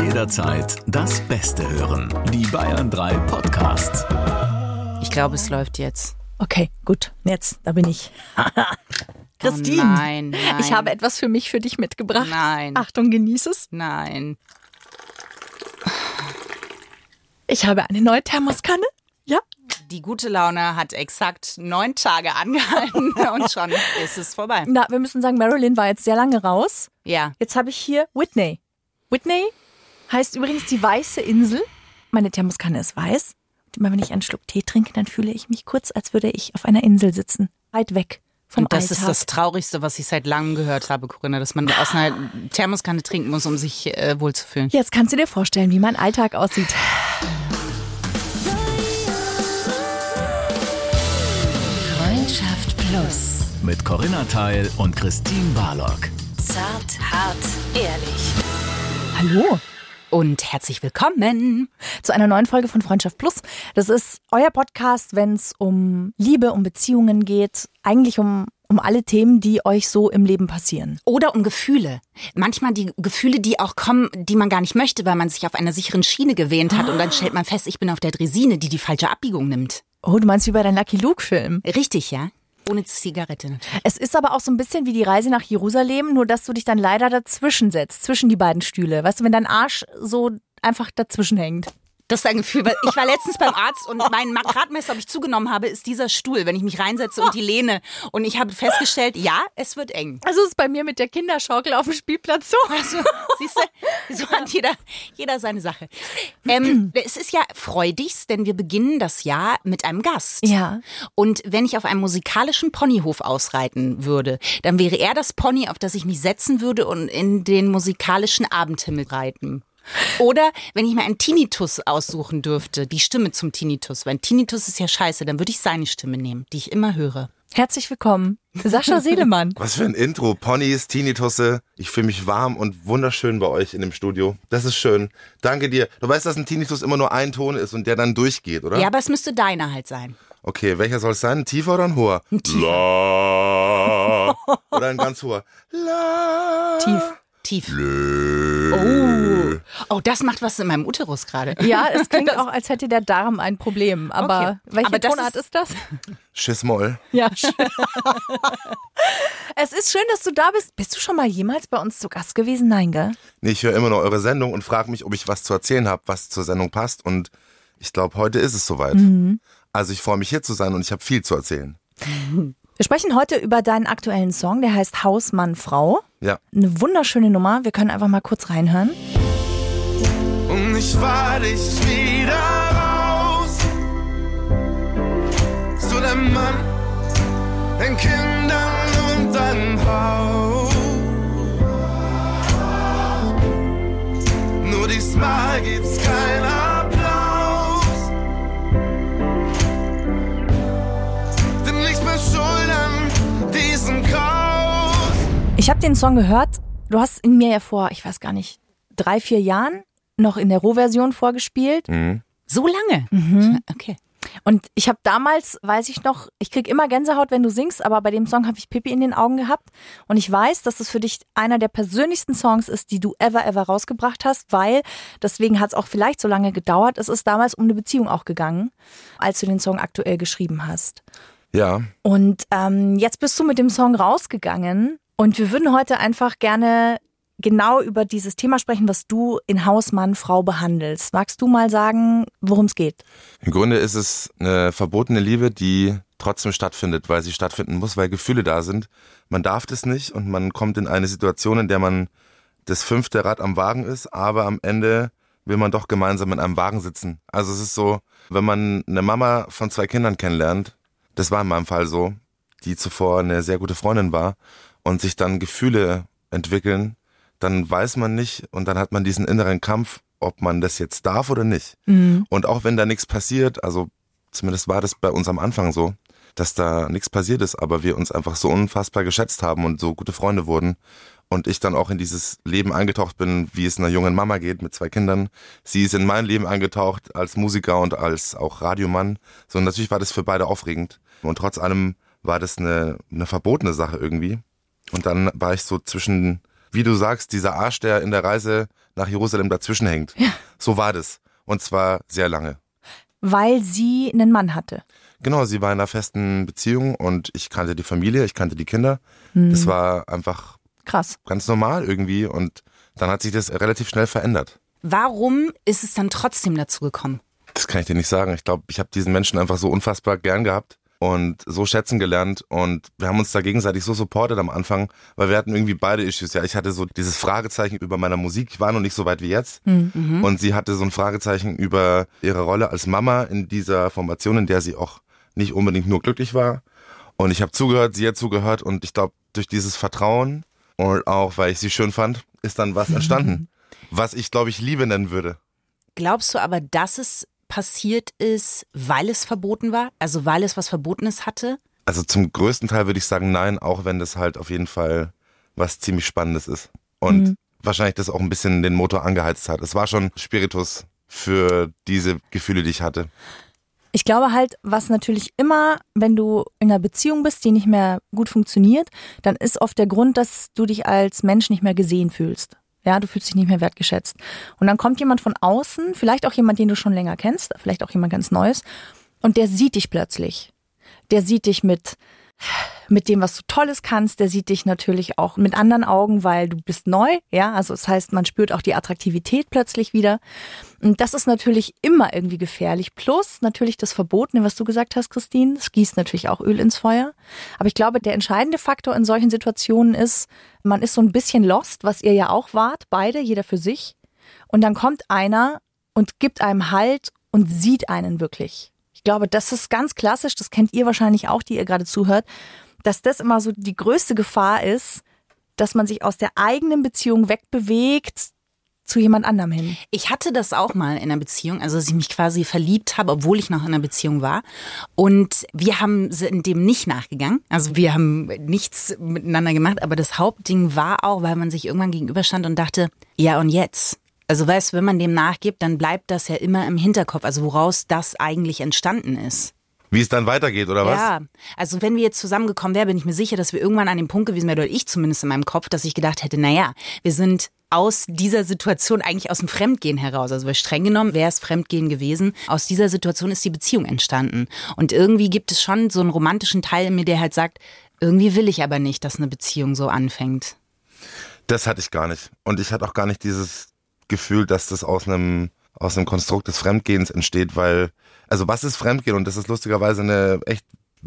Jederzeit das Beste hören. Die Bayern 3 Podcasts. Ich glaube, es läuft jetzt. Okay, gut. Jetzt, da bin ich. Christine, Oh nein, nein. ich habe etwas für mich, für dich mitgebracht. Nein. Achtung, genieß es. Nein. Ich habe eine neue Thermoskanne. Ja. Die gute Laune hat exakt neun Tage angehalten und schon ist es vorbei. Na, wir müssen sagen, Marilyn war jetzt sehr lange raus. Ja. Jetzt habe ich hier Whitney. Whitney heißt übrigens die weiße Insel. Meine Thermoskanne ist weiß. Und immer wenn ich einen Schluck Tee trinke, dann fühle ich mich kurz, als würde ich auf einer Insel sitzen. Weit weg vom Und das Alltag. ist das Traurigste, was ich seit langem gehört habe, Corinna, dass man aus einer Thermoskanne trinken muss, um sich äh, wohlzufühlen. Jetzt kannst du dir vorstellen, wie mein Alltag aussieht. Freundschaft Plus. Mit Corinna Teil und Christine Barlock. Zart, hart, ehrlich. Hallo. Und herzlich willkommen. zu einer neuen Folge von Freundschaft Plus. Das ist euer Podcast, wenn es um Liebe, um Beziehungen geht, eigentlich um, um alle Themen, die euch so im Leben passieren. Oder um Gefühle. Manchmal die Gefühle, die auch kommen, die man gar nicht möchte, weil man sich auf einer sicheren Schiene gewähnt hat. Und dann stellt man fest, ich bin auf der Dresine, die die falsche Abbiegung nimmt. Oh, du meinst wie bei deinem Lucky Luke-Film. Richtig, ja? Ohne Zigarette. Es ist aber auch so ein bisschen wie die Reise nach Jerusalem, nur dass du dich dann leider dazwischen setzt, zwischen die beiden Stühle. Weißt du, wenn dein Arsch so einfach dazwischen hängt. Das ist ein Gefühl, weil ich war letztens beim Arzt und mein Gradmesser, ob ich zugenommen habe, ist dieser Stuhl, wenn ich mich reinsetze und die Lehne. Und ich habe festgestellt, ja, es wird eng. Also ist es bei mir mit der Kinderschaukel auf dem Spielplatz so. Also, siehst du, so hat jeder, jeder seine Sache. Ähm, es ist ja freudigst, denn wir beginnen das Jahr mit einem Gast. Ja. Und wenn ich auf einem musikalischen Ponyhof ausreiten würde, dann wäre er das Pony, auf das ich mich setzen würde und in den musikalischen Abendhimmel reiten. Oder wenn ich mir einen Tinnitus aussuchen dürfte, die Stimme zum Tinnitus, weil ein Tinnitus ist ja scheiße, dann würde ich seine Stimme nehmen, die ich immer höre. Herzlich willkommen, Sascha Seelemann. Was für ein Intro. Ponys, Tinnitusse. Ich fühle mich warm und wunderschön bei euch in dem Studio. Das ist schön. Danke dir. Du weißt, dass ein Tinnitus immer nur ein Ton ist und der dann durchgeht, oder? Ja, aber es müsste deiner halt sein. Okay, welcher soll es sein? Ein tiefer oder ein hoher? Ein tiefer. La. Oder ein ganz hoher. La. Tief. Tief. Lö. Oh, das macht was in meinem Uterus gerade. Ja, es klingt auch, als hätte der Darm ein Problem. Aber Okay. welche Aber Tonart ist- ist das? Schiss-Moll. Ja. es ist schön, dass du da bist. Bist du schon mal jemals bei uns zu Gast gewesen? Nein, gell? Nee, ich höre immer noch eure Sendung und frage mich, ob ich was zu erzählen habe, was zur Sendung passt. Und ich glaube, heute ist es soweit. Also ich freue mich hier zu sein und ich habe viel zu erzählen. Wir sprechen heute über deinen aktuellen Song, der heißt Haus, Mann, Frau. Ja. Eine wunderschöne Nummer. Wir können einfach mal kurz reinhören. Und ich fahr dich wieder raus zu dem Mann, den Kindern und deinem Haus. Nur diesmal gibt's Ich habe den Song gehört. Du hast ihn mir ja vor, ich weiß gar nicht, drei, vier Jahren noch in der Rohversion vorgespielt. So lange? Okay. Und ich habe damals, weiß ich noch, ich krieg immer Gänsehaut, wenn du singst, aber bei dem Song habe ich Pippi in den Augen gehabt. Und ich weiß, dass es für dich einer der persönlichsten Songs ist, die du ever, ever rausgebracht hast, weil, deswegen hat es auch vielleicht so lange gedauert, es ist damals um eine Beziehung auch gegangen, als du den Song aktuell geschrieben hast. Ja. Und ähm, jetzt bist du mit dem Song rausgegangen und wir würden heute einfach gerne genau über dieses Thema sprechen, was du in Haus, Mann, Frau behandelst. Magst du mal sagen, worum es geht? Im Grunde ist es eine verbotene Liebe, die trotzdem stattfindet, weil sie stattfinden muss, weil Gefühle da sind. Man darf das nicht und man kommt in eine Situation, in der man das fünfte Rad am Wagen ist, aber am Ende will man doch gemeinsam in einem Wagen sitzen. Also es ist so, wenn man eine Mama von zwei Kindern kennenlernt, das war in meinem Fall so, die zuvor eine sehr gute Freundin war und sich dann Gefühle entwickeln, dann weiß man nicht und dann hat man diesen inneren Kampf, ob man das jetzt darf oder nicht. Und auch wenn da nichts passiert, also zumindest war das bei uns am Anfang so, dass da nichts passiert ist, aber wir uns einfach so unfassbar geschätzt haben und so gute Freunde wurden. Und ich dann auch in dieses Leben eingetaucht bin, wie es einer jungen Mama geht mit zwei Kindern. Sie ist in mein Leben eingetaucht als Musiker und als auch Radiomann. So, natürlich war das für beide aufregend. Und trotz allem war das eine, eine verbotene Sache irgendwie. Und dann war ich so zwischen, wie du sagst, dieser Arsch, der in der Reise nach Jerusalem dazwischen hängt. So war das. Und zwar sehr lange. Weil sie einen Mann hatte. Genau, sie war in einer festen Beziehung und ich kannte die Familie, ich kannte die Kinder. Hm. Das war einfach Krass. ganz normal irgendwie und dann hat sich das relativ schnell verändert. Warum ist es dann trotzdem dazu gekommen? Das kann ich dir nicht sagen. Ich glaube, ich habe diesen Menschen einfach so unfassbar gern gehabt und so schätzen gelernt und wir haben uns da gegenseitig so supportet am Anfang, weil wir hatten irgendwie beide Issues. Ja, ich hatte so dieses Fragezeichen über meiner Musik, ich war noch nicht so weit wie jetzt und sie hatte so ein Fragezeichen über ihre Rolle als Mama in dieser Formation, in der sie auch nicht unbedingt nur glücklich war. Und ich habe zugehört, sie hat zugehört und ich glaube, durch dieses Vertrauen und auch weil ich sie schön fand, ist dann was entstanden, was ich glaube ich Liebe nennen würde. Glaubst du aber, dass es passiert ist, weil es verboten war? Also weil es was Verbotenes hatte? Also zum größten Teil würde ich sagen nein, auch wenn das halt auf jeden Fall was ziemlich Spannendes ist. Und wahrscheinlich das auch ein bisschen den Motor angeheizt hat. Es war schon Spiritus für diese Gefühle, die ich hatte. Ich glaube halt, was natürlich immer, wenn du in einer Beziehung bist, die nicht mehr gut funktioniert, dann ist oft der Grund, dass du dich als Mensch nicht mehr gesehen fühlst. Ja, du fühlst dich nicht mehr wertgeschätzt. Und dann kommt jemand von außen, vielleicht auch jemand, den du schon länger kennst, vielleicht auch jemand ganz Neues, und der sieht dich plötzlich. Der sieht dich mit, mit dem, was du Tolles kannst, der sieht dich natürlich auch mit anderen Augen, weil du bist neu, ja, also das heißt, man spürt auch die Attraktivität plötzlich wieder. Und das ist natürlich immer irgendwie gefährlich. Plus natürlich das Verbotene, was du gesagt hast, Christine, es gießt natürlich auch Öl ins Feuer. Aber ich glaube, der entscheidende Faktor in solchen Situationen ist, man ist so ein bisschen lost, was ihr ja auch wart, beide, jeder für sich. Und dann kommt einer und gibt einem Halt und sieht einen wirklich. Ich glaube, das ist ganz klassisch, das kennt ihr wahrscheinlich auch, die ihr gerade zuhört, dass das immer so die größte Gefahr ist, dass man sich aus der eigenen Beziehung wegbewegt zu jemand anderem hin. Ich hatte das auch mal in einer Beziehung, also dass ich mich quasi verliebt habe, obwohl ich noch in einer Beziehung war. Und wir haben dem nicht nachgegangen. Also wir haben nichts miteinander gemacht, aber das Hauptding war auch, weil man sich irgendwann gegenüberstand und dachte, ja und jetzt? Also weißt du, wenn man dem nachgibt, dann bleibt das ja immer im Hinterkopf, also woraus das eigentlich entstanden ist. Wie es dann weitergeht, oder was? Ja, also wenn wir jetzt zusammengekommen wären, bin ich mir sicher, dass wir irgendwann an dem Punkt gewesen wären, oder ich zumindest in meinem Kopf, dass ich gedacht hätte, naja, wir sind aus dieser Situation eigentlich aus dem Fremdgehen heraus. Also weil streng genommen wäre es Fremdgehen gewesen. Aus dieser Situation ist die Beziehung entstanden. Und irgendwie gibt es schon so einen romantischen Teil in mir, der halt sagt, irgendwie will ich aber nicht, dass eine Beziehung so anfängt. Das hatte ich gar nicht. Und ich hatte auch gar nicht dieses Gefühl, dass das aus einem, aus einem Konstrukt des Fremdgehens entsteht, weil, also was ist Fremdgehen? Und das ist lustigerweise eine echt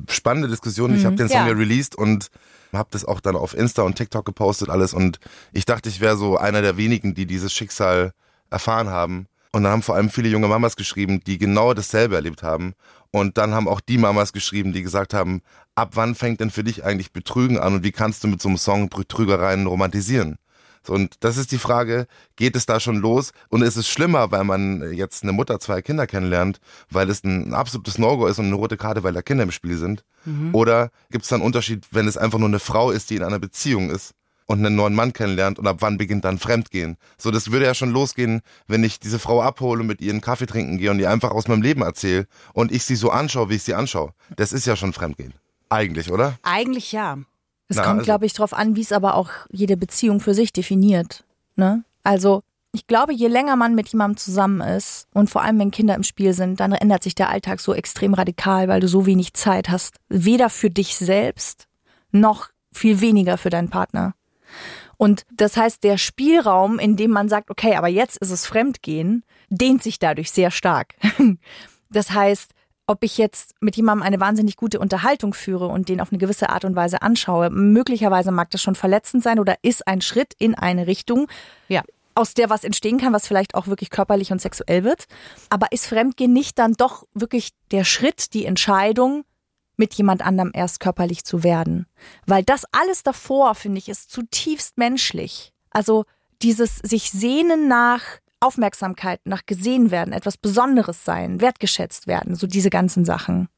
spannende Diskussion. Ich habe den Song Ja. ja released und habe das auch dann auf Insta und TikTok gepostet alles und ich dachte, ich wäre so einer der wenigen, die dieses Schicksal erfahren haben. Und dann haben vor allem viele junge Mamas geschrieben, die genau dasselbe erlebt haben. Und dann haben auch die Mamas geschrieben, die gesagt haben, ab wann fängt denn für dich eigentlich Betrügen an und wie kannst du mit so einem Song Betrügereien romantisieren? So, und das ist die Frage, geht es da schon los? Und ist es schlimmer, weil man jetzt eine Mutter zwei Kinder kennenlernt, weil es ein absolutes No-Go ist und eine rote Karte, weil da Kinder im Spiel sind? Oder gibt es da einen Unterschied, wenn es einfach nur eine Frau ist, die in einer Beziehung ist und einen neuen Mann kennenlernt und ab wann beginnt dann Fremdgehen? So, das würde ja schon losgehen, wenn ich diese Frau abhole, mit ihr einen Kaffee trinken gehe und ihr einfach aus meinem Leben erzähle und ich sie so anschaue, wie ich sie anschaue. Das ist ja schon Fremdgehen. Eigentlich, oder? Eigentlich ja. Es kommt, also- glaube ich, darauf an, wie es aber auch jede Beziehung für sich definiert. Ne? Also ich glaube, je länger man mit jemandem zusammen ist und vor allem wenn Kinder im Spiel sind, dann ändert sich der Alltag so extrem radikal, weil du so wenig Zeit hast, weder für dich selbst noch viel weniger für deinen Partner. Und das heißt, der Spielraum, in dem man sagt, okay, aber jetzt ist es Fremdgehen, dehnt sich dadurch sehr stark. Das heißt, ob ich jetzt mit jemandem eine wahnsinnig gute Unterhaltung führe und den auf eine gewisse Art und Weise anschaue, möglicherweise mag das schon verletzend sein oder ist ein Schritt in eine Richtung, Ja. aus der was entstehen kann, was vielleicht auch wirklich körperlich und sexuell wird. Aber ist Fremdgehen nicht dann doch wirklich der Schritt, die Entscheidung, mit jemand anderem erst körperlich zu werden? Weil das alles davor, finde ich, ist zutiefst menschlich. Also dieses sich sehnen nach Aufmerksamkeit, nach gesehen werden, etwas Besonderes sein, wertgeschätzt werden, so diese ganzen Sachen.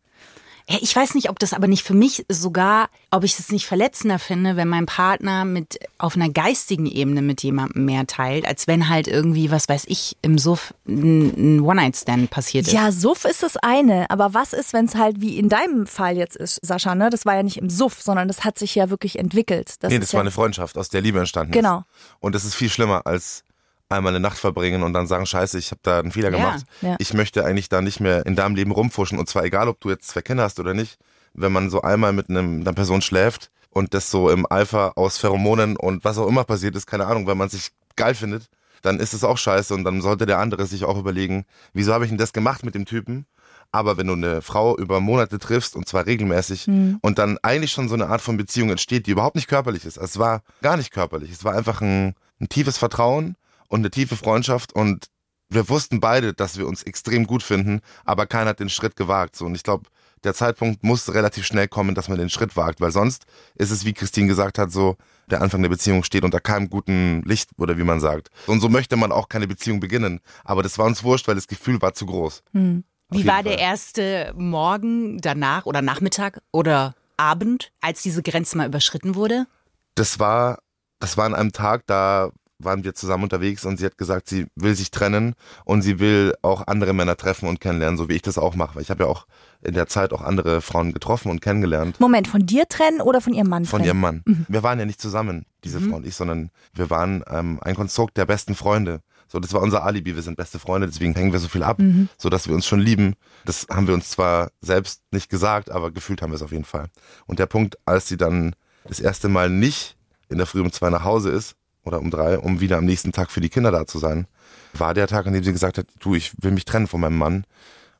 Ja, ich weiß nicht, ob das aber nicht für mich sogar, ob ich es nicht verletzender finde, wenn mein Partner mit auf einer geistigen Ebene mit jemandem mehr teilt, als wenn halt irgendwie, was weiß ich, im Suff ein One-Night-Stand passiert ist. Ja, Suff ist das eine, aber was ist, wenn es halt wie in deinem Fall jetzt ist, Sascha, ne? Das war ja nicht im Suff, sondern das hat sich ja wirklich entwickelt. Das nee, ist das ja, war eine Freundschaft, aus der Liebe entstanden Genau. ist. Und das ist viel schlimmer als einmal eine Nacht verbringen und dann sagen, scheiße, ich habe da einen Fehler Ja, gemacht. ja. Ich möchte eigentlich da nicht mehr in deinem Leben rumfuschen und zwar egal, ob du jetzt zwei Kinder hast oder nicht. Wenn man so einmal mit einem, einer Person schläft und das so im Alpha aus Pheromonen und was auch immer passiert ist, keine Ahnung, wenn man sich geil findet, dann ist es auch scheiße und dann sollte der andere sich auch überlegen, wieso habe ich denn das gemacht mit dem Typen? Aber wenn du eine Frau über Monate triffst und zwar regelmäßig und dann eigentlich schon so eine Art von Beziehung entsteht, die überhaupt nicht körperlich ist. Es war gar nicht körperlich. Es war einfach ein, ein tiefes Vertrauen und eine tiefe Freundschaft und wir wussten beide, dass wir uns extrem gut finden, aber keiner hat den Schritt gewagt. So, und ich glaube, der Zeitpunkt muss relativ schnell kommen, dass man den Schritt wagt, weil sonst ist es, wie Christine gesagt hat, so, der Anfang der Beziehung steht unter keinem guten Licht oder wie man sagt. Und so möchte man auch keine Beziehung beginnen. Aber das war uns wurscht, weil das Gefühl war zu groß. Wie jeden war der Fall. erste Morgen danach oder Nachmittag oder Abend, als diese Grenze mal überschritten wurde? das war, das war an einem Tag, da waren wir zusammen unterwegs und sie hat gesagt, sie will sich trennen und sie will auch andere Männer treffen und kennenlernen, so wie ich das auch mache. Weil ich habe ja auch in der Zeit auch andere Frauen getroffen und kennengelernt. Moment, von dir trennen oder von ihrem Mann Von trennen? ihrem Mann. Wir waren ja nicht zusammen, diese Frau und ich, sondern wir waren ähm, ein Konstrukt der besten Freunde. So, das war unser Alibi. Wir sind beste Freunde, deswegen hängen wir so viel ab, so dass wir uns schon lieben. Das haben wir uns zwar selbst nicht gesagt, aber gefühlt haben wir es auf jeden Fall. Und der Punkt, als sie dann das erste Mal nicht in der Früh um zwei nach Hause ist oder um drei, um wieder am nächsten Tag für die Kinder da zu sein, war der Tag, an dem sie gesagt hat, du, ich will mich trennen von meinem Mann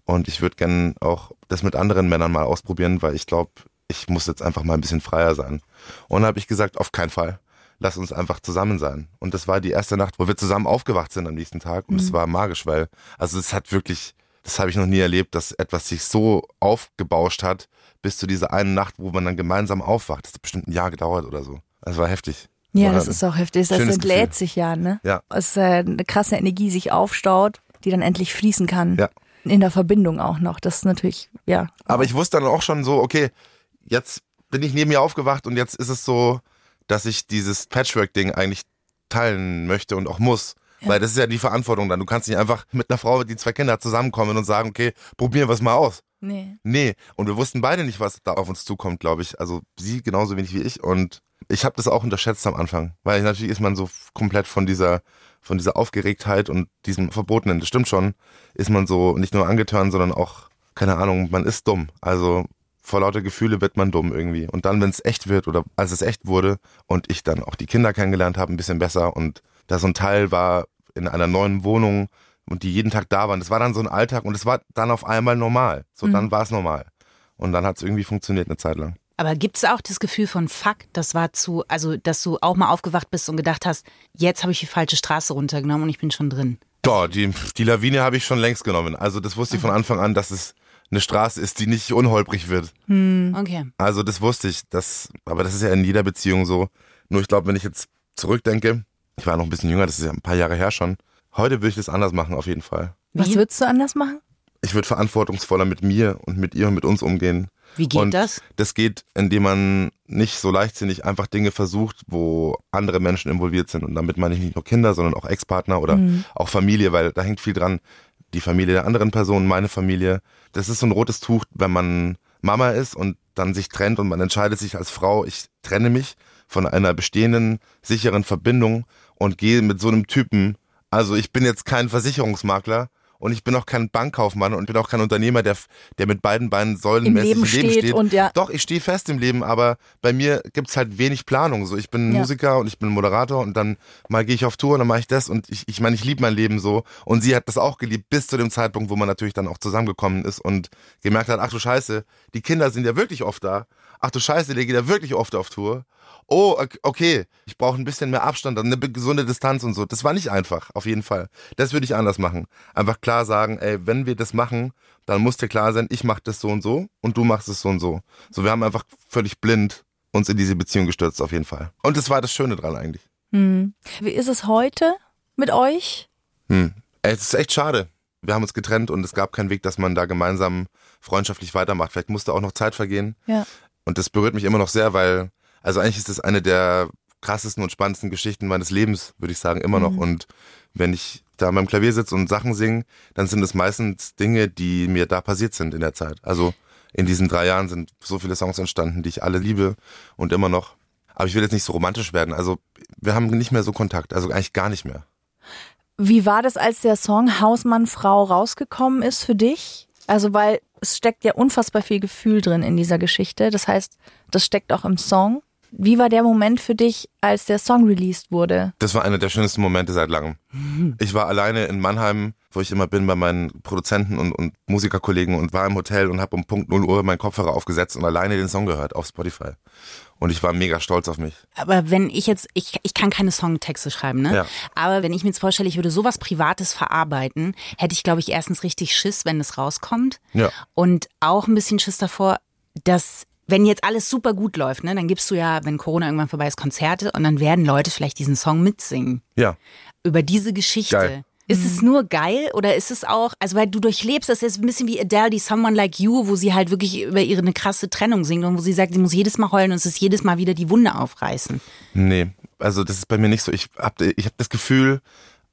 und ich würde gern auch das mit anderen Männern mal ausprobieren, weil ich glaube, ich muss jetzt einfach mal ein bisschen freier sein. Und dann habe ich gesagt, auf keinen Fall. Lass uns einfach zusammen sein. Und das war die erste Nacht, wo wir zusammen aufgewacht sind am nächsten Tag. Und es war magisch, weil, also es hat wirklich, das habe ich noch nie erlebt, dass etwas sich so aufgebauscht hat, bis zu dieser einen Nacht, wo man dann gemeinsam aufwacht. Das hat bestimmt ein Jahr gedauert oder so. Das war heftig. Ja, das ist auch heftig. Das entlädt sich ja, ne? Ja. Es ist eine krasse Energie sich aufstaut, die dann endlich fließen kann. Ja. In der Verbindung auch noch. Das ist natürlich, ja. Aber ich wusste dann auch schon so, okay, jetzt bin ich neben ihr aufgewacht und jetzt ist es so, dass ich dieses Patchwork-Ding eigentlich teilen möchte und auch muss. Weil das ist ja die Verantwortung dann. Du kannst nicht einfach mit einer Frau, die zwei Kinder hat, zusammenkommen und sagen, okay, probieren wir es mal aus. Nee. Nee, und wir wussten beide nicht, was da auf uns zukommt, glaube ich. Also sie genauso wenig wie ich. Und ich habe das auch unterschätzt am Anfang, weil natürlich ist man so komplett von dieser von dieser Aufgeregtheit und diesem Verbotenen, das stimmt schon, ist man so nicht nur angetan, sondern auch, keine Ahnung, man ist dumm. Also vor lauter Gefühle wird man dumm irgendwie. Und dann, wenn es echt wird oder als es echt wurde und ich dann auch die Kinder kennengelernt habe, ein bisschen besser und da so ein Teil war in einer neuen Wohnung und die jeden Tag da waren, das war dann so ein Alltag und es war dann auf einmal normal. So, dann war es normal. Und dann hat es irgendwie funktioniert eine Zeit lang. Aber gibt es auch das Gefühl von Fuck, das war zu, also dass du auch mal aufgewacht bist und gedacht hast, jetzt habe ich die falsche Straße runtergenommen und ich bin schon drin. Doch, die, die Lawine habe ich schon längst genommen. Also das wusste ich von Anfang an, dass es eine Straße ist, die nicht unholprig wird. Okay. Also das wusste ich, das, aber das ist ja in jeder Beziehung so. Nur ich glaube, wenn ich jetzt zurückdenke, ich war noch ein bisschen jünger, das ist ja ein paar Jahre her schon. Heute würde ich das anders machen, auf jeden Fall. Was würdest du anders machen? Ich würde verantwortungsvoller mit mir und mit ihr und mit uns umgehen. Wie geht und das? Das geht, indem man nicht so leichtsinnig einfach Dinge versucht, wo andere Menschen involviert sind. Und damit meine ich nicht nur Kinder, sondern auch Ex-Partner oder auch Familie, weil da hängt viel dran. Die Familie der anderen Person, meine Familie. Das ist so ein rotes Tuch, wenn man Mama ist und dann sich trennt und man entscheidet sich als Frau, ich trenne mich von einer bestehenden, sicheren Verbindung und gehe mit so einem Typen. Also ich bin jetzt kein Versicherungsmakler und ich bin auch kein Bankkaufmann und bin auch kein Unternehmer, der, der mit beiden Beinen säulenmäßig Im Leben steht und ja. Doch, ich stehe fest im Leben, aber bei mir gibt's halt wenig Planung. So, ich bin Ja. Musiker und ich bin Moderator und dann mal gehe ich auf Tour und dann mache ich das und ich, ich meine, ich liebe mein Leben so und sie hat das auch geliebt bis zu dem Zeitpunkt, wo man natürlich dann auch zusammengekommen ist und gemerkt hat, ach du Scheiße, die Kinder sind ja wirklich oft da. Ach du Scheiße, der geht ja wirklich oft auf Tour. Oh, ok- okay, ich brauche ein bisschen mehr Abstand, eine gesunde Distanz und so. Das war nicht einfach, auf jeden Fall. Das würde ich anders machen. Einfach klar sagen, ey, wenn wir das machen, dann muss dir klar sein, ich mache das so und so und du machst es so und so. So, wir haben einfach völlig blind uns in diese Beziehung gestürzt, auf jeden Fall. Und das war das Schöne dran eigentlich. Wie ist es heute mit euch? Hm. Ey, Es ist echt schade. Wir haben uns getrennt und es gab keinen Weg, dass man da gemeinsam freundschaftlich weitermacht. Vielleicht musste auch noch Zeit vergehen. Ja. Und das berührt mich immer noch sehr, weil, also eigentlich ist es eine der krassesten und spannendsten Geschichten meines Lebens, würde ich sagen, immer noch. Und wenn ich da beim Klavier sitze und Sachen singe, dann sind es meistens Dinge, die mir da passiert sind in der Zeit. Also in diesen drei Jahren sind so viele Songs entstanden, die ich alle liebe und immer noch. Aber ich will jetzt nicht so romantisch werden. Also wir haben nicht mehr so Kontakt, also eigentlich gar nicht mehr. Wie war das, als der Song Hausmann, Frau rausgekommen ist für dich? Also, weil es steckt ja unfassbar viel Gefühl drin in dieser Geschichte. Das heißt, das steckt auch im Song. Wie war der Moment für dich, als der Song released wurde? Das war einer der schönsten Momente seit langem. Ich war alleine in Mannheim, wo ich immer bin, bei meinen Produzenten und, und Musikerkollegen und war im Hotel und habe um Punkt 0 Uhr meinen Kopfhörer aufgesetzt und alleine den Song gehört auf Spotify. Und ich war mega stolz auf mich. Aber wenn ich jetzt, ich, ich kann keine Songtexte schreiben, ne? Ja. Aber wenn ich mir jetzt vorstelle, ich würde sowas Privates verarbeiten, hätte ich, glaube ich, erstens richtig Schiss, wenn es rauskommt. Ja. Und auch ein bisschen Schiss davor, dass wenn jetzt alles super gut läuft, ne, dann gibst du ja, wenn Corona irgendwann vorbei ist, Konzerte und dann werden Leute vielleicht diesen Song mitsingen. Ja. Über diese Geschichte. Geil. Ist es nur geil oder ist es auch, also weil du durchlebst, das ist ein bisschen wie Adele, die Someone Like You, wo sie halt wirklich über ihre eine krasse Trennung singt und wo sie sagt, sie muss jedes Mal heulen und es ist jedes Mal wieder die Wunde aufreißen. Nee, also das ist bei mir nicht so. Ich habe ich hab das Gefühl,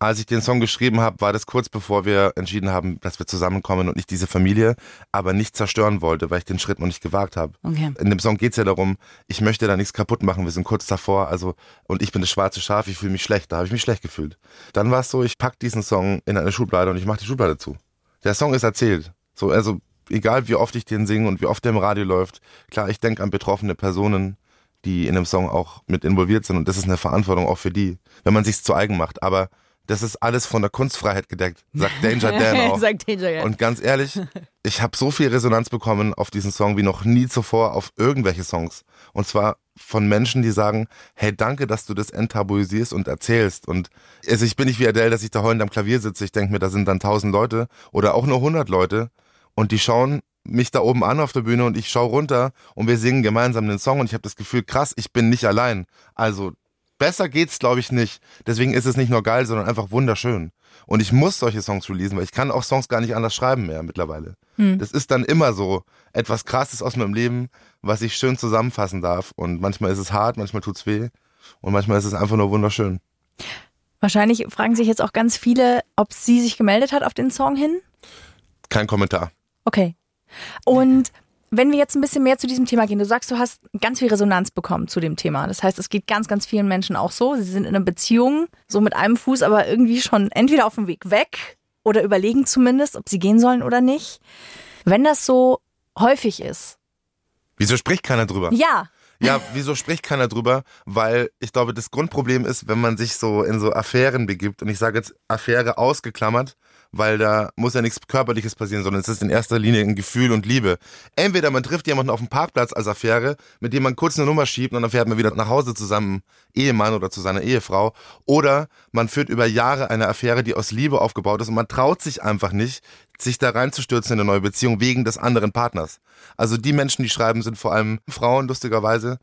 als ich den Song geschrieben habe, war das kurz bevor wir entschieden haben, dass wir zusammenkommen und ich diese Familie aber nicht zerstören wollte, weil ich den Schritt noch nicht gewagt habe. Okay. In dem Song geht's ja darum, ich möchte da nichts kaputt machen, wir sind kurz davor, also und ich bin das schwarze Schaf, ich fühle mich schlecht, da habe ich mich schlecht gefühlt. Dann war es so, ich pack diesen Song in eine Schublade und ich mache die Schublade zu. Der Song ist erzählt. So, also egal wie oft ich den singe und wie oft der im Radio läuft, klar, ich denke an betroffene Personen, die in dem Song auch mit involviert sind und das ist eine Verantwortung auch für die, wenn man sich's zu eigen macht. Aber das ist alles von der Kunstfreiheit gedeckt, sagt Danger Dan auch. Sagt Danger, ja. Und ganz ehrlich, ich habe so viel Resonanz bekommen auf diesen Song wie noch nie zuvor auf irgendwelche Songs. Und zwar von Menschen, die sagen, hey, danke, dass du das enttabuisierst und erzählst. Und also ich bin nicht wie Adele, dass ich da heulend am Klavier sitze. Ich denke mir, da sind dann tausend Leute oder auch nur hundert Leute und die schauen mich da oben an auf der Bühne und ich schaue runter und wir singen gemeinsam den Song und ich habe das Gefühl, krass, ich bin nicht allein. Also besser geht's, glaube ich, nicht. Deswegen ist es nicht nur geil, sondern einfach wunderschön. Und ich muss solche Songs releasen, weil ich kann auch Songs gar nicht anders schreiben mehr mittlerweile. Das ist dann immer so etwas Krasses aus meinem Leben, was ich schön zusammenfassen darf. Und manchmal ist es hart, manchmal tut's weh und manchmal ist es einfach nur wunderschön. Wahrscheinlich fragen sich jetzt auch ganz viele, ob sie sich gemeldet hat auf den Song hin. Kein Kommentar. Okay. Und wenn wir jetzt ein bisschen mehr zu diesem Thema gehen, du sagst, du hast ganz viel Resonanz bekommen zu dem Thema. Das heißt, es geht ganz, ganz vielen Menschen auch so. Sie sind in einer Beziehung, so mit einem Fuß, aber irgendwie schon entweder auf dem Weg weg oder überlegen zumindest, ob sie gehen sollen oder nicht. Wenn das so häufig ist, Wieso spricht keiner drüber? ja, Ja, wieso spricht keiner drüber? Weil ich glaube, das Grundproblem ist, wenn man sich so in so Affären begibt, und ich sage jetzt Affäre ausgeklammert, weil da muss ja nichts Körperliches passieren, sondern es ist in erster Linie ein Gefühl und Liebe. Entweder man trifft jemanden auf dem Parkplatz als Affäre, mit dem man kurz eine Nummer schiebt und dann fährt man wieder nach Hause zu seinem Ehemann oder zu seiner Ehefrau. Oder man führt über Jahre eine Affäre, die aus Liebe aufgebaut ist und man traut sich einfach nicht, sich da reinzustürzen in eine neue Beziehung wegen des anderen Partners. Also die Menschen, die schreiben, sind vor allem Frauen, lustigerweise,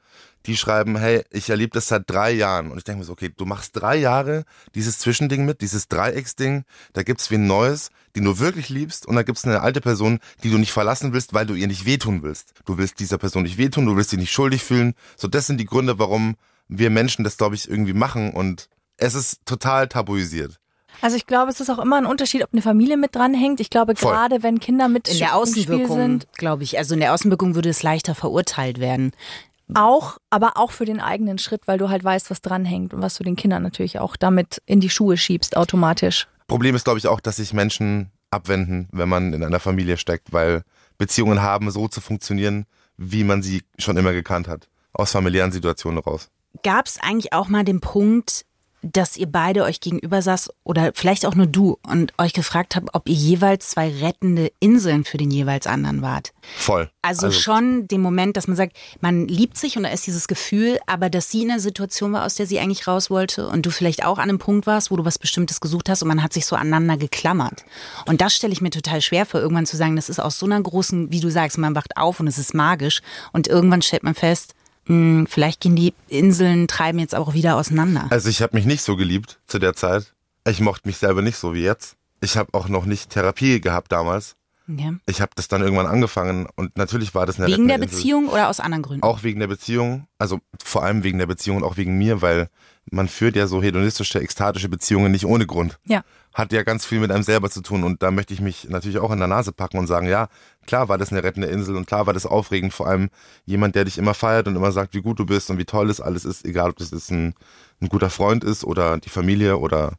die schreiben, hey, ich erlebe das seit drei Jahren. Und ich denke mir so, okay, du machst drei Jahre dieses Zwischending mit, dieses Dreiecksding, da gibt's wen Neues, den du wirklich liebst und da gibt's eine alte Person, die du nicht verlassen willst, weil du ihr nicht wehtun willst. Du willst dieser Person nicht wehtun, du willst sie nicht schuldig fühlen. So, das sind die Gründe, warum wir Menschen das, glaube ich, irgendwie machen und es ist total tabuisiert. Also ich glaube, es ist auch immer ein Unterschied, ob eine Familie mit dranhängt. Ich glaube, Voll. gerade wenn Kinder mit In der Außenwirkung, sind, glaube ich. Also in der Außenwirkung würde es leichter verurteilt werden. Auch, aber auch für den eigenen Schritt, weil du halt weißt, was dranhängt und was du den Kindern natürlich auch damit in die Schuhe schiebst automatisch. Problem ist, glaube ich, auch, dass sich Menschen abwenden, wenn man in einer Familie steckt, weil Beziehungen haben, so zu funktionieren, wie man sie schon immer gekannt hat. Aus familiären Situationen raus. Gab es eigentlich auch mal den Punkt, dass ihr beide euch gegenüber saß oder vielleicht auch nur du und euch gefragt habt, ob ihr jeweils zwei rettende Inseln für den jeweils anderen wart? Voll. Also, schon den Moment, dass man sagt, man liebt sich und da ist dieses Gefühl, aber dass sie in einer Situation war, aus der sie eigentlich raus wollte und du vielleicht auch an einem Punkt warst, wo du was Bestimmtes gesucht hast und man hat sich so aneinander geklammert. Und das stelle ich mir total schwer vor, irgendwann zu sagen, das ist aus so einer großen, wie du sagst, man wacht auf und es ist magisch und irgendwann stellt man fest, mh, vielleicht gehen die Inseln, treiben jetzt auch wieder auseinander. Also ich habe mich nicht so geliebt zu der Zeit. Ich mochte mich selber nicht so wie jetzt. Ich habe auch noch nicht Therapie gehabt damals. Ja. Ich habe das dann irgendwann angefangen und natürlich war das eine Wegen der Insel. Beziehung oder aus anderen Gründen? Auch wegen der Beziehung, also vor allem wegen der Beziehung und auch wegen mir, weil man führt ja so hedonistische, ekstatische Beziehungen nicht ohne Grund. Ja. Hat ja ganz viel mit einem selber zu tun und da möchte ich mich natürlich auch in der Nase packen und sagen, ja, klar war das eine rettende Insel und klar war das aufregend, vor allem jemand, der dich immer feiert und immer sagt, wie gut du bist und wie toll das alles ist, egal ob das jetzt ein, ein guter Freund ist oder die Familie oder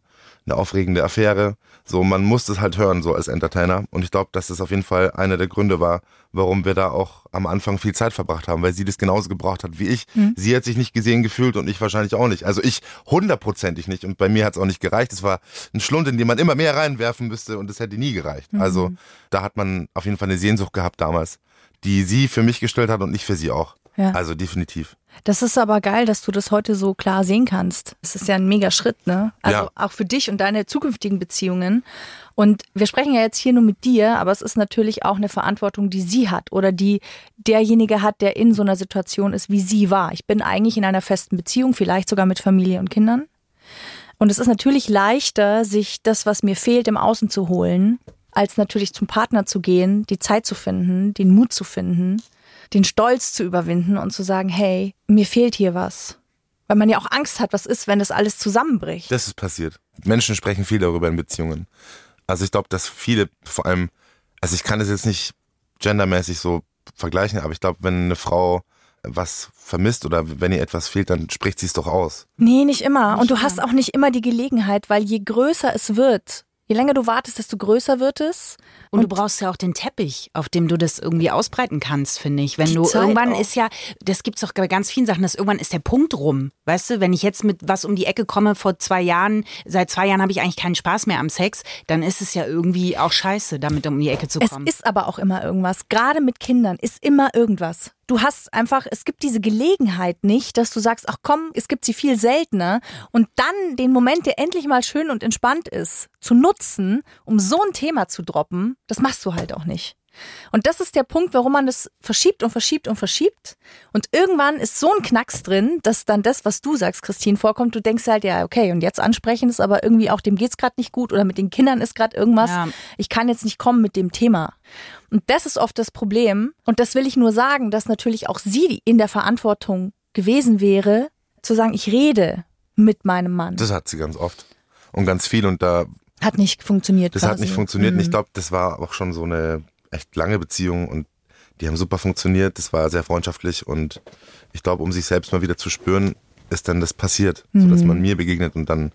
eine aufregende Affäre. So, man muss es halt hören, so als Entertainer. Und ich glaube, dass das auf jeden Fall einer der Gründe war, warum wir da auch am Anfang viel Zeit verbracht haben, weil sie das genauso gebraucht hat wie ich. Sie hat sich nicht gesehen gefühlt und ich wahrscheinlich auch nicht. Also ich hundertprozentig nicht. Und bei mir hat es auch nicht gereicht. Es war ein Schlund, in den man immer mehr reinwerfen müsste und es hätte nie gereicht. Also da hat man auf jeden Fall eine Sehnsucht gehabt damals, die sie für mich gestellt hat und ich für sie auch. Ja. Also definitiv. Das ist aber geil, dass du das heute so klar sehen kannst. Das ist ja ein mega Schritt, ne? Also Ja. auch für dich und deine zukünftigen Beziehungen. Und wir sprechen ja jetzt hier nur mit dir, aber es ist natürlich auch eine Verantwortung, die sie hat oder die derjenige hat, der in so einer Situation ist, wie sie war. Ich bin eigentlich in einer festen Beziehung, vielleicht sogar mit Familie und Kindern. Und es ist natürlich leichter, sich das, was mir fehlt, im Außen zu holen, als natürlich zum Partner zu gehen, die Zeit zu finden, den Mut zu finden, den Stolz zu überwinden und zu sagen, hey, mir fehlt hier was. Weil man ja auch Angst hat, was ist, wenn das alles zusammenbricht. Das ist passiert. Menschen sprechen viel darüber in Beziehungen. Also ich glaube, dass viele, vor allem, also ich kann das jetzt nicht gendermäßig so vergleichen, aber ich glaube, wenn eine Frau was vermisst oder wenn ihr etwas fehlt, dann spricht sie es doch aus. Nee, nicht immer. Und du hast auch nicht immer die Gelegenheit, weil je größer es wird, je länger du wartest, desto größer wird es. Und, du brauchst ja auch den Teppich, auf dem du das irgendwie ausbreiten kannst, finde ich. Wenn du Zeit irgendwann auch. ist ja, das gibt's doch bei ganz vielen Sachen, dass irgendwann ist der Punkt rum. Weißt du, wenn ich jetzt mit was um die Ecke komme vor zwei Jahren, seit zwei Jahren habe ich eigentlich keinen Spaß mehr am Sex, dann ist es ja irgendwie auch scheiße, damit um die Ecke zu Es kommen. ist aber auch immer irgendwas. Gerade mit Kindern ist immer irgendwas. Du hast einfach, es gibt diese Gelegenheit nicht, dass du sagst, ach komm, es gibt sie viel seltener. Und dann den Moment, der endlich mal schön und entspannt ist, zu nutzen, um so ein Thema zu droppen, das machst du halt auch nicht. Und das ist der Punkt, warum man das verschiebt und verschiebt und verschiebt. Und irgendwann ist so ein Knacks drin, dass dann das, was du sagst, Christine, vorkommt. Du denkst halt, ja, okay, und jetzt ansprechen ist aber irgendwie auch, dem geht's gerade nicht gut oder mit den Kindern ist gerade irgendwas. Ja. Ich kann jetzt nicht kommen mit dem Thema. Und das ist oft das Problem. Und das will ich nur sagen, dass natürlich auch sie in der Verantwortung gewesen wäre, zu sagen, ich rede mit meinem Mann. Das hat sie ganz oft. Und ganz viel und da, hat nicht funktioniert. das hat quasi. nicht funktioniert. Und Mhm. ich glaube, das war auch schon so eine echt lange Beziehung und die haben super funktioniert. Das war sehr freundschaftlich und ich glaube, um sich selbst mal wieder zu spüren, ist dann das passiert, so Mhm. dass man mir begegnet und dann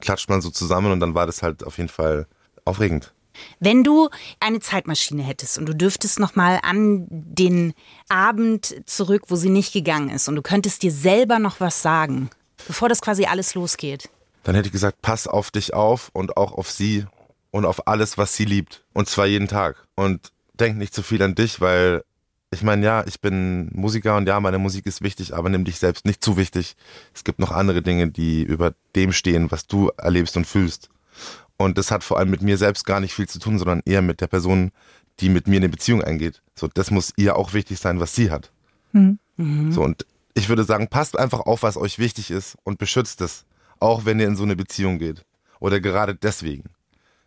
klatscht man so zusammen und dann war das halt auf jeden Fall aufregend. Wenn du eine Zeitmaschine hättest und du dürftest noch mal an den Abend zurück, wo sie nicht gegangen ist und du könntest dir selber noch was sagen, bevor das quasi alles losgeht. Dann hätte ich gesagt, pass auf dich auf und auch auf sie und auf alles, was sie liebt. Und zwar jeden Tag. Und denk nicht zu viel an dich, weil ich meine, ja, ich bin Musiker und ja, meine Musik ist wichtig, aber nimm dich selbst nicht zu wichtig. Es gibt noch andere Dinge, die über dem stehen, was du erlebst und fühlst. Und das hat vor allem mit mir selbst gar nicht viel zu tun, sondern eher mit der Person, die mit mir eine Beziehung eingeht. So, das muss ihr auch wichtig sein, was sie hat. So, und ich würde sagen, passt einfach auf, was euch wichtig ist und beschützt es. Auch wenn ihr in so eine Beziehung geht. Oder gerade deswegen.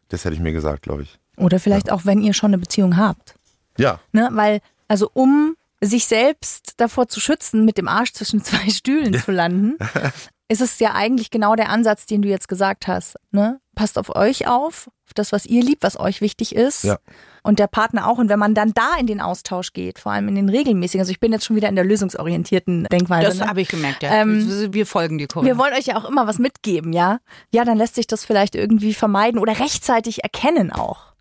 Das hätte ich mir gesagt, glaube ich. Oder vielleicht auch, wenn ihr schon eine Beziehung habt. Ja, Ne? Weil, also um sich selbst davor zu schützen, mit dem Arsch zwischen zwei Stühlen zu landen, ist es ja eigentlich genau der Ansatz, den du jetzt gesagt hast. Ne? Passt auf euch auf, auf das, was ihr liebt, was euch wichtig ist. Ja. Und der Partner auch. Und wenn man dann da in den Austausch geht, vor allem in den regelmäßigen, also ich bin jetzt schon wieder in der lösungsorientierten Denkweise. Das ne? habe ich gemerkt, ja. Ähm, wir folgen dir, Corinne. Wir wollen euch ja auch immer was mitgeben, ja? Ja, dann lässt sich das vielleicht irgendwie vermeiden oder rechtzeitig erkennen auch.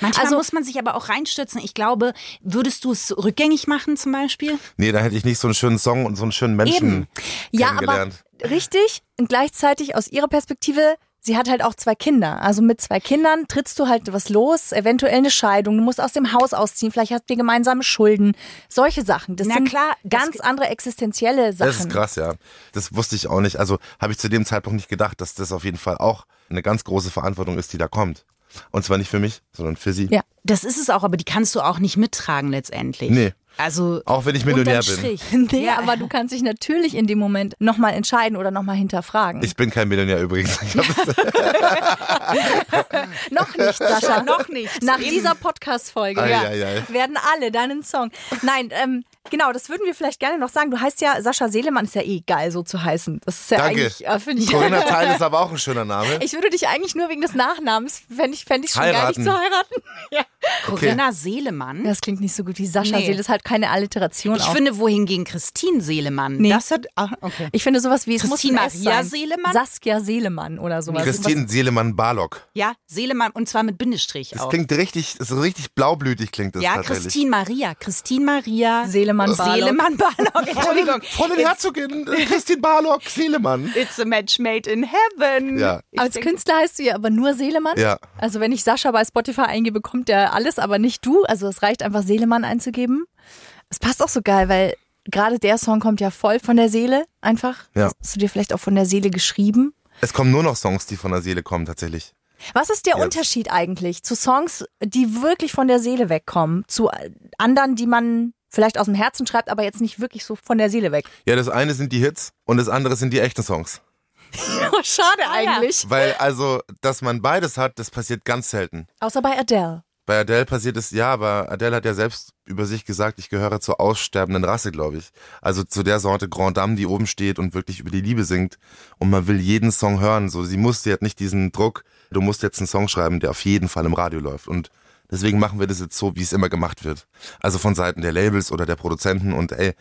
Manchmal Also- muss man sich aber auch reinstürzen. Ich glaube, würdest du es rückgängig machen zum Beispiel? nee, da hätte ich nicht so einen schönen Song und so einen schönen Menschen Eben. Ja, aber kennengelernt. richtig und gleichzeitig aus ihrer Perspektive, sie hat halt auch zwei Kinder. Also mit zwei Kindern trittst du halt was los, eventuell eine Scheidung, du musst aus dem Haus ausziehen, vielleicht habt ihr gemeinsame Schulden, solche Sachen. Das Na sind klar, ganz andere existenzielle Sachen. Das ist krass, ja. Das wusste ich auch nicht. Also habe ich zu dem Zeitpunkt nicht gedacht, dass das auf jeden Fall auch eine ganz große Verantwortung ist, die da kommt. Und zwar nicht für mich, sondern für sie. Ja. Das ist es auch, aber die kannst du auch nicht mittragen letztlich. Nee. Also Auch wenn ich Millionär bin. Nee, Ja. aber du kannst dich natürlich in dem Moment nochmal entscheiden oder nochmal hinterfragen. Ich bin kein Millionär übrigens. Noch nicht, Sascha. Noch nicht. Nach Eben. dieser Podcast-Folge ja, werden alle deinen Song. Nein, ähm, genau, das würden wir vielleicht gerne noch sagen. Du heißt ja, Sascha Seelemann ist ja eh geil, so zu heißen. Das ist ja Danke. eigentlich, äh, finde ich. Corinna Teil ist aber auch ein schöner Name. Ich würde dich eigentlich nur wegen des Nachnamens, fände ich, fände ich schon geil, dich Heiraten. zu heiraten. ja. Corinna Seelemann. Das klingt nicht so gut wie Sascha Nee. Seele. ist halt keine Alliteration. Ich auch. finde, wohingegen Christine Seelemann. Nee. Das hat. Ah, okay. ich finde sowas wie es Christine Maria sein. Seelemann? Saskia Seelemann oder sowas. Christine Seelemann-Barlock. Ja, Seelemann und zwar mit Bindestrich Das auch. klingt richtig, das ist richtig blaublütig klingt das ja, tatsächlich. Christine Maria. Christine Maria. Seelemann Barlock. Seelemann Barlock. Entschuldigung. Freundin Herzogin, äh, Christine Barlock, Seelemann. It's a match made in heaven. Ja. Als denk- Künstler heißt du ja aber nur Seelemann. Ja. Also wenn ich Sascha bei Spotify eingebe, kommt der alles, aber nicht du. Also es reicht einfach Seelemann einzugeben. Es passt auch so geil, weil gerade der Song kommt ja voll von der Seele einfach. Ja. Hast du dir vielleicht auch von der Seele geschrieben? Es kommen nur noch Songs, die von der Seele kommen tatsächlich. Was ist der Jetzt. Unterschied eigentlich zu Songs, die wirklich von der Seele wegkommen, zu anderen, die man vielleicht aus dem Herzen schreibt, aber jetzt nicht wirklich so von der Seele weg? Ja, das eine sind die Hits und das andere sind die echten Songs. Schade Ah, eigentlich. Weil also, dass man beides hat, das passiert ganz selten. Außer bei Adele. Bei Adele passiert es, ja, aber Adele hat ja selbst über sich gesagt, ich gehöre zur aussterbenden Rasse, glaube ich. Also zu der Sorte Grand Dame, die oben steht und wirklich über die Liebe singt. Und man will jeden Song hören. So, sie musste jetzt nicht diesen Druck, du musst jetzt einen Song schreiben, der auf jeden Fall im Radio läuft. Und deswegen machen wir das jetzt so, wie es immer gemacht wird. Also von Seiten der Labels oder der Produzenten und ey,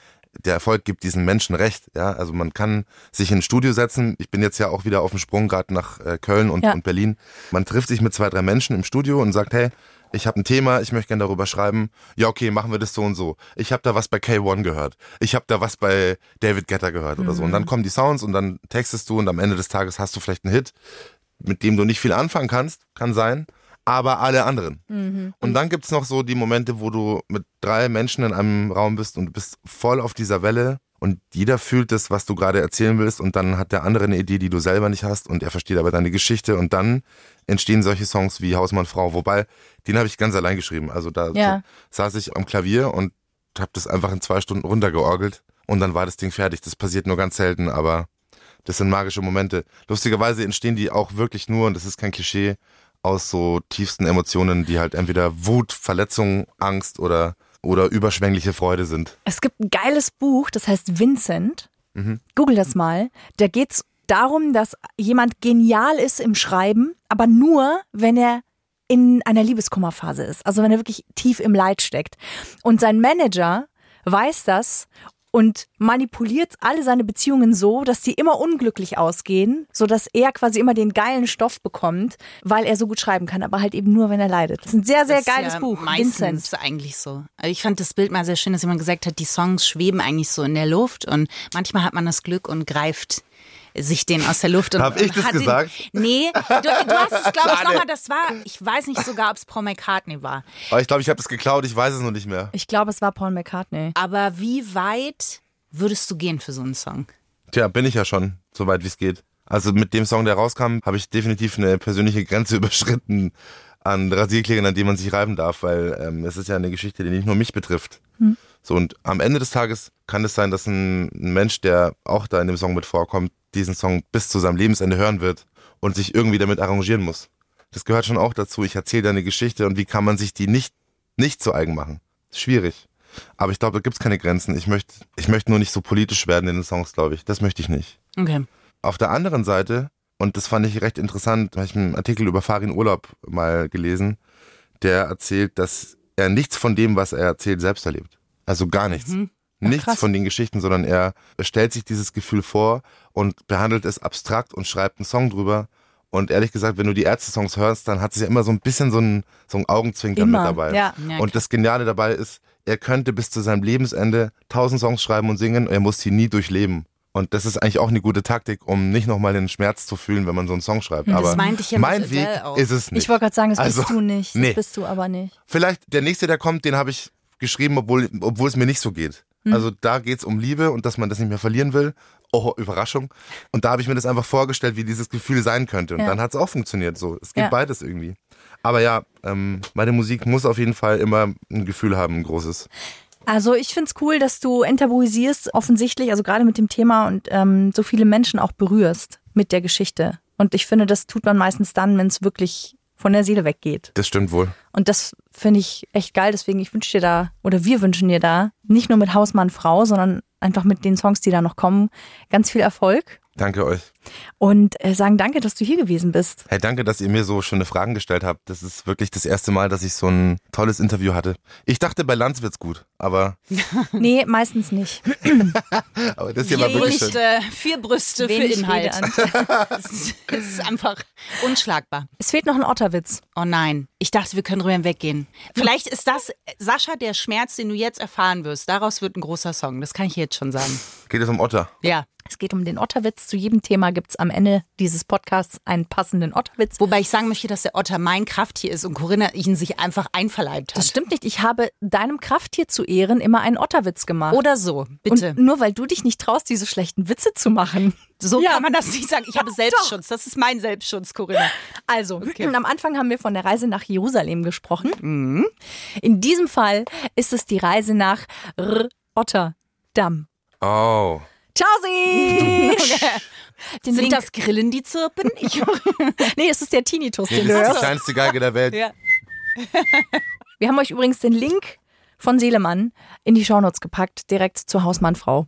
der Erfolg gibt diesen Menschen recht. Ja, also man kann sich in ein Studio setzen. Ich bin jetzt ja auch wieder auf dem Sprung gerade nach äh, Köln und, Ja. und Berlin. Man trifft sich mit zwei, drei Menschen im Studio und sagt, hey, ich habe ein Thema, ich möchte gerne darüber schreiben. Ja, okay, machen wir das so und so. Ich habe da was bei K1 gehört. Ich habe da was bei David Guetta gehört oder so. Und dann kommen die Sounds und dann textest du und am Ende des Tages hast du vielleicht einen Hit, mit dem du nicht viel anfangen kannst, kann sein, aber alle anderen. Und dann gibt's noch so die Momente, wo du mit drei Menschen in einem Raum bist und du bist voll auf dieser Welle und jeder fühlt das, was du gerade erzählen willst und dann hat der andere eine Idee, die du selber nicht hast und er versteht aber deine Geschichte und dann entstehen solche Songs wie Hausmann Frau, wobei den habe ich ganz allein geschrieben. Also da Ja. saß ich am Klavier und habe das einfach in zwei Stunden runtergeorgelt und dann war das Ding fertig. Das passiert nur ganz selten, aber das sind magische Momente. Lustigerweise entstehen die auch wirklich nur, und das ist kein Klischee, aus so tiefsten Emotionen, die halt entweder Wut, Verletzung, Angst oder, oder überschwängliche Freude sind. Es gibt ein geiles Buch, das heißt Vincent. Mhm. Google das mal. Da geht's darum, dass jemand genial ist im Schreiben, aber nur, wenn er in einer Liebeskummerphase ist. Also wenn er wirklich tief im Leid steckt. Und sein Manager weiß das und manipuliert alle seine Beziehungen so, dass die immer unglücklich ausgehen, so dass er quasi immer den geilen Stoff bekommt, weil er so gut schreiben kann, aber halt eben nur, wenn er leidet. Das ist ein sehr, sehr Das geiles ja Buch. Meistens Vincent. eigentlich so. Also Ich fand das Bild mal sehr schön, dass jemand gesagt hat, die Songs schweben eigentlich so in der Luft und manchmal hat man das Glück und greift sich den aus der Luft. Und, Hab ich das hat den- gesagt? Nee, du, du hast es, glaube ich, nochmal, das war, ich weiß nicht sogar, ob es Paul McCartney war. Aber ich glaube, ich habe das geklaut, ich weiß es noch nicht mehr. Ich glaube, es war Paul McCartney. Aber wie weit würdest du gehen für so einen Song? Tja, bin ich ja schon, so weit wie es geht. Also mit dem Song, der rauskam, habe ich definitiv eine persönliche Grenze überschritten an Rasierklingen, an denen man sich reiben darf, weil ähm, es ist ja eine Geschichte, die nicht nur mich betrifft. So und am Ende des Tages kann es sein, dass ein, Mensch, der auch da in dem Song mit vorkommt, diesen Song bis zu seinem Lebensende hören wird und sich irgendwie damit arrangieren muss. Das gehört schon auch dazu. Ich erzähle deine Geschichte und wie kann man sich die nicht nicht zu eigen machen? Schwierig. Aber ich glaube, da gibt's keine Grenzen. Ich möchte ich möchte nur nicht so politisch werden in den Songs, glaube ich. Das möchte ich nicht. Okay. Auf der anderen Seite, und das fand ich recht interessant, habe ich einen Artikel über Farin Urlaub mal gelesen, der erzählt, dass er nichts von dem, was er erzählt, selbst erlebt. Also gar nichts. Nichts krass. von den Geschichten, sondern er stellt sich dieses Gefühl vor und behandelt es abstrakt und schreibt einen Song drüber. Und ehrlich gesagt, wenn du die Ärzte-Songs hörst, dann hat es ja immer so ein bisschen so ein, so ein Augenzwinkern Immer, mit dabei. ja. Ja, und das Geniale dabei ist, er könnte bis zu seinem Lebensende tausend Songs schreiben und singen, er muss sie nie durchleben. Und das ist eigentlich auch eine gute Taktik, um nicht nochmal den Schmerz zu fühlen, wenn man so einen Song schreibt. Aber meinte ich ja mein Weg auch. ist es nicht. Ich wollte gerade sagen, das Also, bist du nicht. Das nee. bist du aber nicht. Vielleicht der nächste, der kommt, den habe ich geschrieben, obwohl, obwohl es mir nicht so geht. Hm. Also da geht's um Liebe und dass man das nicht mehr verlieren will. Oh, Überraschung. Und da habe ich mir das einfach vorgestellt, wie dieses Gefühl sein könnte. Und Ja. dann hat's auch funktioniert. So, es geht Ja. beides irgendwie. Aber ja, ähm, meine Musik muss auf jeden Fall immer ein Gefühl haben, ein großes. Also ich find's cool, dass du enttabuisierst, offensichtlich, also gerade mit dem Thema und ähm, so viele Menschen auch berührst mit der Geschichte. Und ich finde, das tut man meistens dann, wenn es wirklich von der Seele weggeht. Das stimmt wohl. Und das finde ich echt geil. Deswegen, ich wünsche dir da, oder wir wünschen dir da, nicht nur mit Hausmann Frau, sondern einfach mit den Songs, die da noch kommen, ganz viel Erfolg. Danke euch. und äh, sagen danke, dass du hier gewesen bist. Hey, danke, dass ihr mir so schöne Fragen gestellt habt. Das ist wirklich das erste Mal, dass ich so ein tolles Interview hatte. Ich dachte, bei Lanz wird's gut, aber, Nee, meistens nicht. aber das hier war Vier wirklich schön. Brüste, vier Brüste Wenig für Inhalt. Es ist, es ist einfach unschlagbar. Es fehlt noch ein Otterwitz. Oh nein, ich dachte, wir können drüber hinweggehen. Vielleicht ist das, Sascha, der Schmerz, den du jetzt erfahren wirst. Daraus wird ein großer Song. Das kann ich jetzt schon sagen. Geht es um Otter? Ja. Es geht um den Otterwitz. Zu jedem Thema gibt es am Ende dieses Podcasts einen passenden Otterwitz. Wobei ich sagen möchte, dass der Otter mein Krafttier ist und Corinna ihn sich einfach einverleibt hat. Das stimmt nicht. Ich habe deinem Krafttier zu Ehren immer einen Otterwitz gemacht. Oder so, bitte. Und nur weil du dich nicht traust, diese schlechten Witze zu machen. so Ja. kann man das nicht sagen. Ich habe Selbstschutz. Das ist mein Selbstschutz, Corinna. Also, am Anfang haben wir von der Reise nach Jerusalem gesprochen. In diesem Fall ist es die Reise nach Rotterdam. Oh. Ciao, Sie! Den Sind Link- das Grillen, die zirpen? Ich, Nee, es ist der Tinnitus, Nee, den du das ist die kleinste Geige der Welt. Ja. Wir haben euch übrigens den Link von Seelemann in die Shownotes gepackt, direkt zur Hausmannfrau.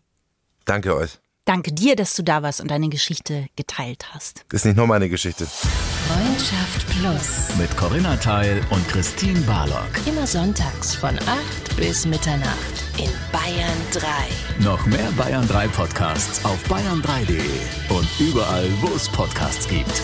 Danke euch. Danke dir, dass du da warst und deine Geschichte geteilt hast. Das ist nicht nur meine Geschichte. Freundschaft Plus. Mit Corinna Teil und Christine Barlock. Immer sonntags von 8 bis Mitternacht in Bayern 3. Noch mehr Bayern 3 Podcasts auf bayern3.de und überall, wo es Podcasts gibt.